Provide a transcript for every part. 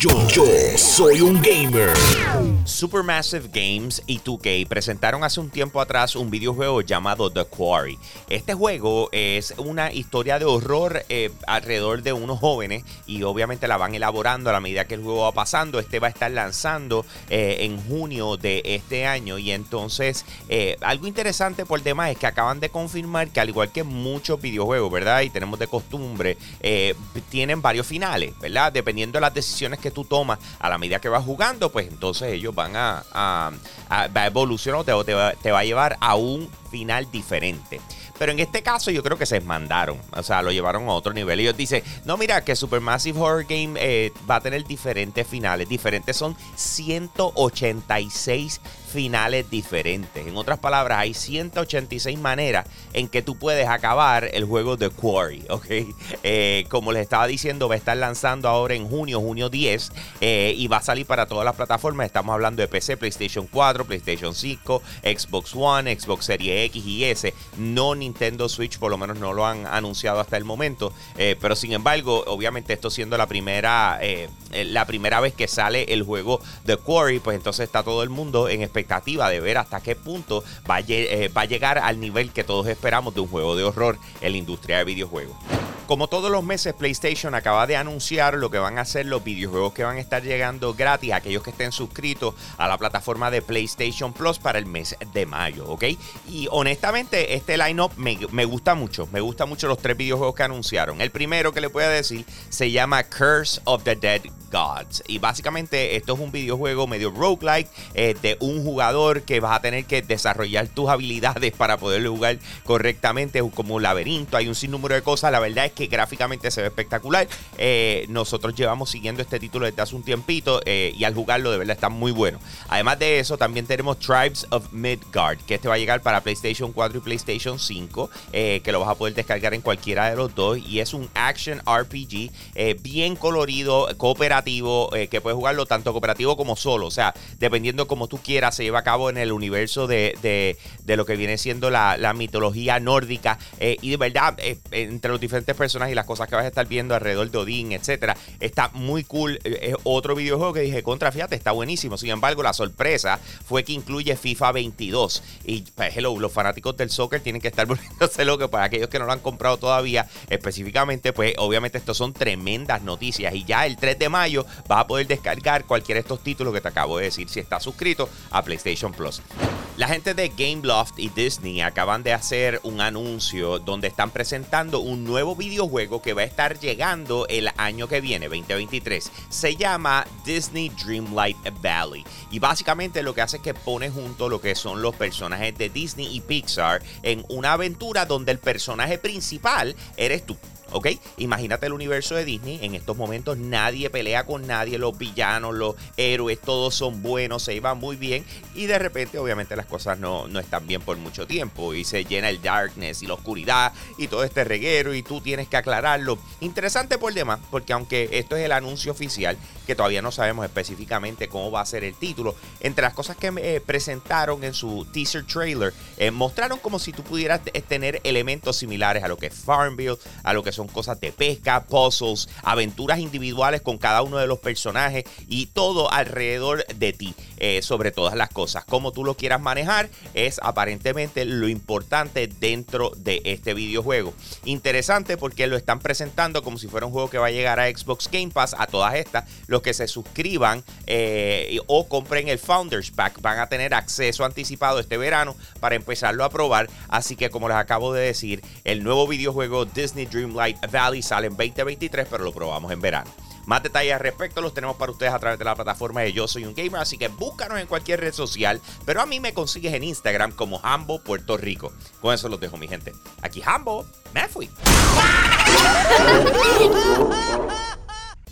Yo, soy un gamer. Supermassive Games y 2K presentaron hace un tiempo atrás un videojuego llamado The Quarry. Este juego es una historia de horror eh, alrededor de unos jóvenes y obviamente la van elaborando a la medida que el juego va pasando. Este va a estar lanzando eh, en junio de este año y entonces eh, algo interesante por tema es que acaban de confirmar que al igual que muchos videojuegos, ¿verdad? Y tenemos de costumbre, tienen varios finales, ¿verdad? Dependiendo de las decisiones que tú tomas a la medida que vas jugando, pues entonces ellos van a, evolucionar o te, te va a llevar a un final diferente. Pero en este caso yo creo que se mandaron. O sea, lo llevaron a otro nivel. Ellos dicen, no, mira, que Supermassive Horror Game eh, va a tener diferentes finales. Diferentes son 186 finales diferentes. En otras palabras, hay 186 maneras en que tú puedes acabar el juego de Quarry, ¿ok? Eh, como les estaba diciendo, va a estar lanzando ahora en junio, junio 10, eh, y va a salir para todas las plataformas. Estamos hablando de PC, PlayStation 4, PlayStation 5, Xbox One, Xbox Series X y S. No ni Nintendo Switch por lo menos no lo han anunciado hasta el momento. Eh, pero sin embargo, obviamente esto siendo la primera, eh, eh, la primera vez que sale el juego de Quarry, pues entonces está todo el mundo en expectativa de ver hasta qué punto va va a llegar al nivel que todos esperamos de un juego de horror en la industria de videojuegos. Como todos los meses, PlayStation acaba de anunciar lo que van a ser los videojuegos que van a estar llegando gratis a aquellos que estén suscritos a la plataforma de PlayStation Plus para el mes de mayo, ¿ok? Y honestamente, este lineup me, me gusta mucho. Me gusta mucho los tres videojuegos que anunciaron. El primero que le voy a decir se llama Curse of the Dead Y básicamente esto es un videojuego medio roguelike eh, de un jugador que vas a tener que desarrollar tus habilidades para poderlo jugar correctamente. Como un laberinto, hay un sinnúmero de cosas. La verdad es que gráficamente se ve espectacular. Eh, nosotros llevamos siguiendo este título desde hace un tiempito eh, y al jugarlo de verdad está muy bueno. Además de eso, también tenemos Tribes of Midgard, que este va a llegar para PlayStation 4 y PlayStation 5, que lo vas a poder descargar en cualquiera de los dos. Y es un action RPG bien colorido, cooperativo eh, que puedes jugarlo tanto cooperativo como solo. O sea, dependiendo como tú quieras, se lleva a cabo en el universo de, lo que viene siendo la, mitología nórdica. Eh, y de verdad, eh, entre los diferentes personajes y las cosas que vas a estar viendo alrededor de Odín, etcétera, está muy cool. Es otro videojuego que dije, contra, fíjate, está buenísimo. Sin embargo, la sorpresa fue que incluye FIFA 22. Y pues, hello, los fanáticos del soccer tienen que estar volviéndose locos. Para aquellos que no lo han comprado todavía, específicamente, pues obviamente estos son tremendas noticias. Y ya el 3 de mayo vas a poder descargar cualquiera de estos títulos que te acabo de decir si estás suscrito a PlayStation Plus. La gente de Gameloft y Disney acaban de hacer un anuncio donde están presentando un nuevo videojuego que va a estar llegando el año que viene, 2023. Se llama Disney Dreamlight Valley. Y básicamente lo que hace es que pone junto lo que son los personajes de Disney y Pixar en una aventura donde el personaje principal eres tú. ¿Ok? Imagínate el universo de Disney. En estos momentos nadie pelea con nadie. Los villanos, los héroes, todos son buenos, se iban muy bien. Y de repente, obviamente, las cosas no, no están bien por mucho tiempo. Y se llena el darkness y la oscuridad y todo este reguero. Y tú tienes que aclararlo. Interesante por demás, porque aunque esto es el anuncio oficial, que todavía no sabemos específicamente cómo va a ser el título, entre las cosas que eh, presentaron en su teaser trailer, eh, mostraron como si tú pudieras tener elementos similares a lo que es Farmville, a lo que son cosas de pesca, puzzles, aventuras individuales con cada uno de los personajes y todo alrededor de ti, eh, sobre todas las cosas. Como tú lo quieras manejar es aparentemente lo importante dentro de este videojuego. Interesante porque lo están presentando como si fuera un juego que va a llegar a Xbox Game Pass, a todas estas, los que se suscriban eh, o compren el Founders Pack van a tener acceso anticipado este verano para empezarlo a probar. Así que como les acabo de decir, el nuevo videojuego Disney Dreamlight Valley sale en 2023, pero lo probamos en verano. Más detalles al respecto los tenemos para ustedes a través de la plataforma de Yo Soy un Gamer, así que búscanos en cualquier red social, pero a mí me consigues en Instagram como Hambo Puerto Rico. Con eso los dejo, mi gente. Aquí Hambo, me fui.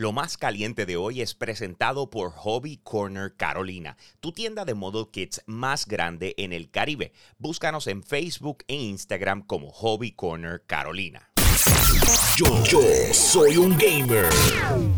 Lo más caliente de hoy es presentado por Hobby Corner Carolina, tu tienda de model kits más grande en el Caribe. Búscanos en Facebook e Instagram como Hobby Corner Carolina. Yo, soy un gamer.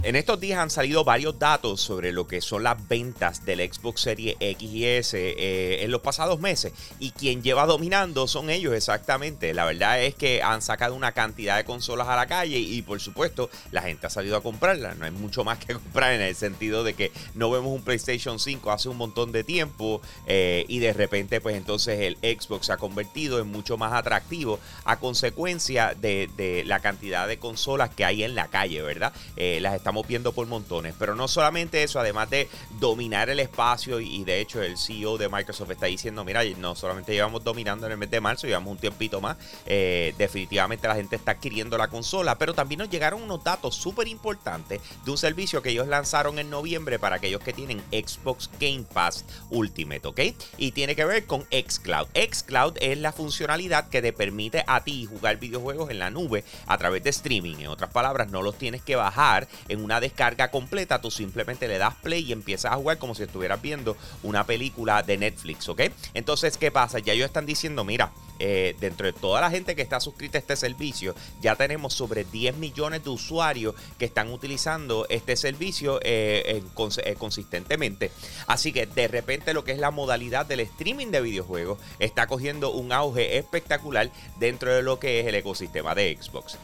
En estos días han salido varios datos sobre lo que son las ventas del Xbox Series X y S eh, en los pasados meses. Y quien lleva dominando son ellos exactamente. La verdad es que han sacado una cantidad de consolas a la calle y por supuesto la gente ha salido a comprarlas. No hay mucho más que comprar en el sentido de que no vemos un PlayStation 5 hace un montón de tiempo eh, y de repente pues entonces el Xbox se ha convertido en mucho más atractivo a consecuencia de la cantidad de consolas que hay en la calle, ¿verdad? Eh, las estamos viendo por montones. Pero no solamente eso, además de dominar el espacio, y, de hecho el CEO de Microsoft está diciendo, mira, no solamente llevamos dominando en el mes de marzo, llevamos un tiempito más, eh, definitivamente la gente está adquiriendo la consola, pero también nos llegaron unos datos súper importantes de un servicio que ellos lanzaron en noviembre para aquellos que tienen Xbox Game Pass Ultimate, ¿ok? Y tiene que ver con Xcloud. Xcloud es la funcionalidad que te permite a ti jugar videojuegos en la nube a través de streaming. En otras palabras, no los tienes que bajar en una descarga completa. Tú simplemente le das play y empiezas a jugar como si estuvieras viendo una película de Netflix, ¿ok? Entonces, ¿qué pasa? Ya ellos están diciendo, mira, eh, dentro de toda la gente que está suscrita a este servicio, ya tenemos sobre 10 millones de usuarios que están utilizando este servicio eh, eh, consistentemente. Así que de repente lo que es la modalidad del streaming de videojuegos está cogiendo un auge espectacular dentro de lo que es el ecosistema de Xbox.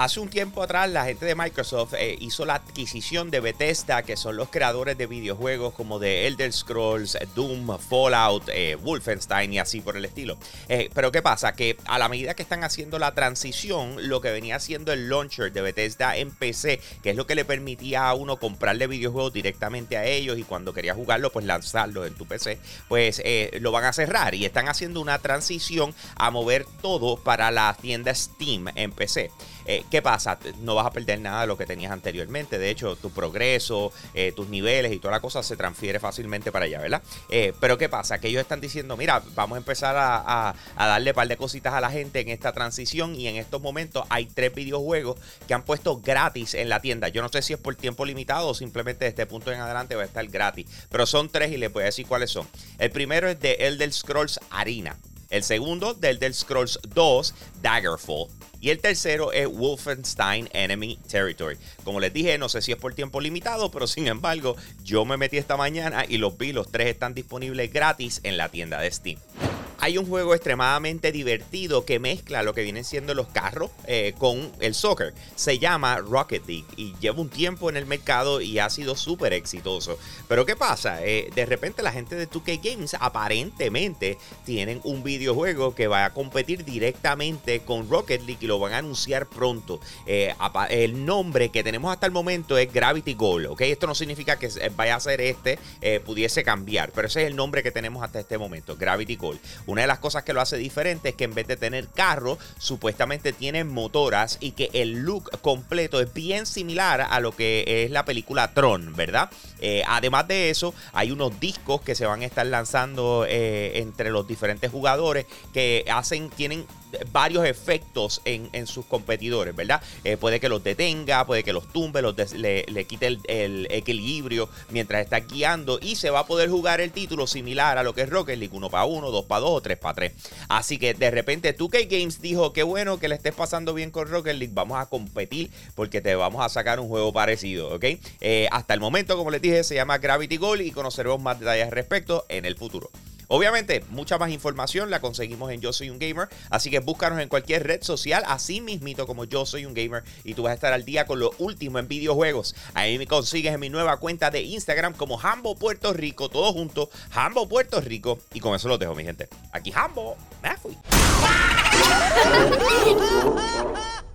Hace un tiempo atrás la gente de Microsoft eh, hizo la adquisición de Bethesda, que son los creadores de videojuegos como de Elder Scrolls, Doom, Fallout, eh, Wolfenstein y así por el estilo. Eh, pero ¿qué pasa? Que a la medida que están haciendo la transición, lo que venía haciendo el launcher de Bethesda en PC, que es lo que le permitía a uno comprarle videojuegos directamente a ellos y cuando quería jugarlo, pues lanzarlo en tu PC, pues lo van a cerrar y están haciendo una transición a mover todo para la tienda Steam en PC. Eh, ¿Qué pasa? No vas a perder nada de lo que tenías anteriormente. De hecho, tu progreso, eh, tus niveles y toda la cosa se transfiere fácilmente para allá, ¿verdad? Eh, pero ¿qué pasa? Que ellos están diciendo, mira, vamos a empezar a, darle un par de cositas a la gente en esta transición y en estos momentos hay tres videojuegos que han puesto gratis en la tienda. Yo no sé si es por tiempo limitado o simplemente de este punto en adelante va a estar gratis. Pero son tres y les voy a decir cuáles son. El primero es de Elder Scrolls Arena. El segundo, de Elder Scrolls 2, Daggerfall. Y el tercero es Wolfenstein Enemy Territory. Como les dije, no sé si es por tiempo limitado, pero sin embargo, yo me metí esta mañana y los vi, los tres están disponibles gratis en la tienda de Steam hay un juego extremadamente divertido que mezcla lo que vienen siendo los carros eh, con el soccer. Se llama Rocket League y lleva un tiempo en el mercado y ha sido súper exitoso. Pero ¿qué pasa? Eh, de repente la gente de 2K Games aparentemente tienen un videojuego que va a competir directamente con Rocket League y lo van a anunciar pronto. Eh, el nombre que tenemos hasta el momento es Gravity Goal, ¿ok? Esto no significa que vaya a ser este, pudiese cambiar, pero ese es el nombre que tenemos hasta este momento, Gravity Goal. Una de las cosas que lo hace diferente es que en vez de tener carro, supuestamente tiene motoras y que el look completo es bien similar a lo que es la película Tron, ¿verdad? Eh, además de eso, hay unos discos que se van a estar lanzando eh, entre los diferentes jugadores que hacen, tienen varios efectos en, sus competidores, ¿verdad? Eh, puede que los detenga, puede que los tumbe, los le, quite el, equilibrio mientras está guiando y se va a poder jugar el título similar a lo que es Rocket League, uno para uno, dos para dos o tres para tres. Así que de repente 2K Games dijo, qué bueno que le estés pasando bien con Rocket League, vamos a competir porque te vamos a sacar un juego parecido, ¿ok? Eh, hasta el momento, como les dije, se llama Gravity Goal y conoceremos más detalles al respecto en el futuro. Obviamente, mucha más información la conseguimos en Yo Soy un Gamer, así que búscanos en cualquier red social, así mismito como Yo Soy un Gamer, y tú vas a estar al día con lo último en videojuegos. Ahí me consigues en mi nueva cuenta de Instagram como Hambo Puerto Rico, todo junto, Hambo Puerto Rico, y con eso lo dejo, mi gente. Aquí Hambo, me fui.